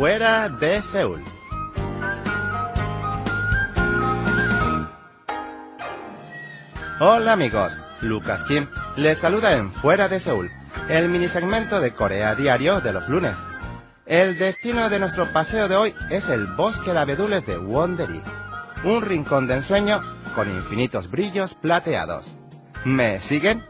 fuera de Seúl. Hola amigos, Lucas Kim les saluda en Fuera de Seúl, el minisegmento de Corea Diario de los lunes. El destino de nuestro paseo de hoy es el bosque de abedules de Wondery, un rincón de ensueño con infinitos brillos plateados. ¿Me siguen?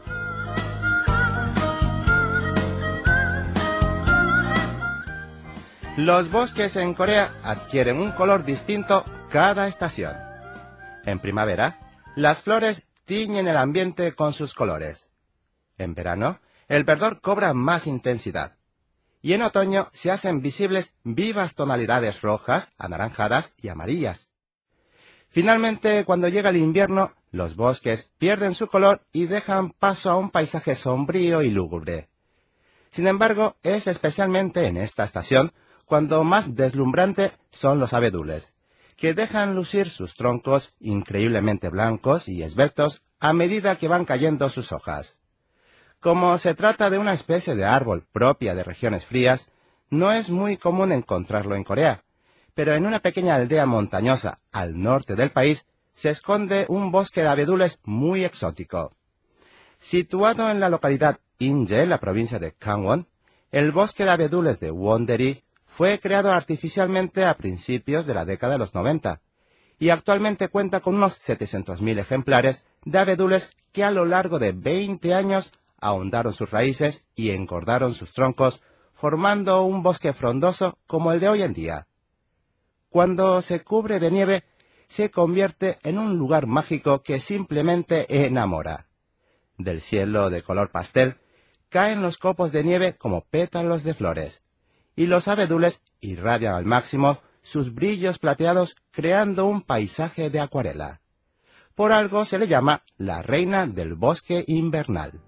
Los bosques en Corea adquieren un color distinto cada estación. En primavera, las flores tiñen el ambiente con sus colores. En verano, el verdor cobra más intensidad. Y en otoño se hacen visibles vivas tonalidades rojas, anaranjadas y amarillas. Finalmente, cuando llega el invierno, los bosques pierden su color y dejan paso a un paisaje sombrío y lúgubre. Sin embargo, es especialmente en esta estación cuando más deslumbrante son los abedules, que dejan lucir sus troncos increíblemente blancos y esbeltos a medida que van cayendo sus hojas. Como se trata de una especie de árbol propia de regiones frías, no es muy común encontrarlo en Corea, pero en una pequeña aldea montañosa al norte del país se esconde un bosque de abedules muy exótico. Situado en la localidad Inje, la provincia de Gangwon, el bosque de abedules de Wondery fue creado artificialmente a principios de la década de los 90 y actualmente cuenta con unos 700.000 ejemplares de abedules que a lo largo de 20 años ahondaron sus raíces y engordaron sus troncos, formando un bosque frondoso como el de hoy en día. Cuando se cubre de nieve, se convierte en un lugar mágico que simplemente enamora. Del cielo de color pastel caen los copos de nieve como pétalos de flores y los abedules irradian al máximo sus brillos plateados creando un paisaje de acuarela. Por algo se le llama la reina del bosque invernal.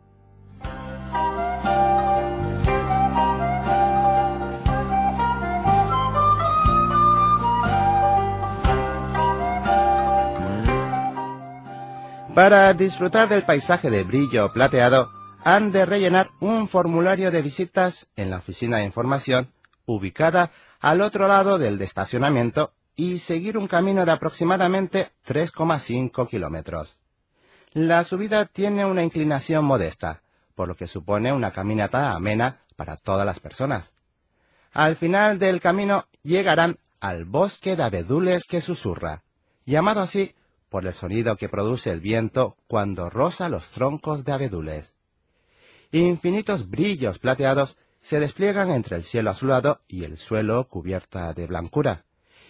Para disfrutar del paisaje de brillo plateado, han de rellenar un formulario de visitas en la oficina de información ubicada al otro lado del de estacionamiento y seguir un camino de aproximadamente 3,5 kilómetros. La subida tiene una inclinación modesta, por lo que supone una caminata amena para todas las personas. Al final del camino llegarán al bosque de abedules que susurra, llamado así por el sonido que produce el viento cuando roza los troncos de abedules. Infinitos brillos plateados se despliegan entre el cielo azulado y el suelo cubierta de blancura,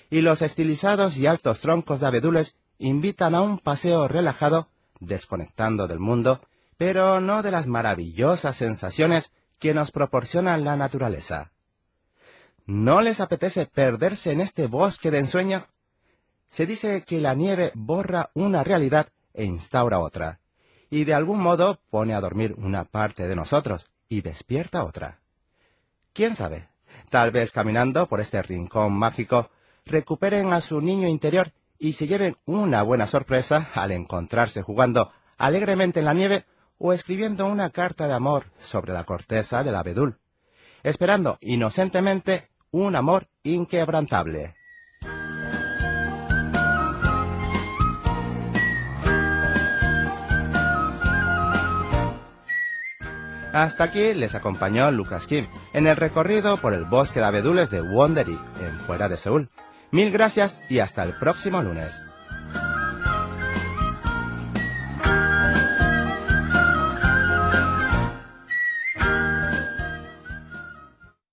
y los estilizados y altos troncos de abedules invitan a un paseo relajado, desconectando del mundo, pero no de las maravillosas sensaciones que nos proporciona la naturaleza. ¿No les apetece perderse en este bosque de ensueño? Se dice que la nieve borra una realidad e instaura otra, y de algún modo pone a dormir una parte de nosotros y despierta otra. ¿Quién sabe? Tal vez caminando por este rincón mágico recuperen a su niño interior y se lleven una buena sorpresa al encontrarse jugando alegremente en la nieve o escribiendo una carta de amor sobre la corteza del abedul, esperando inocentemente un amor inquebrantable. Hasta aquí les acompañó Lucas Kim en el recorrido por el bosque de abedules de Wondery, en fuera de Seúl. Mil gracias y hasta el próximo lunes.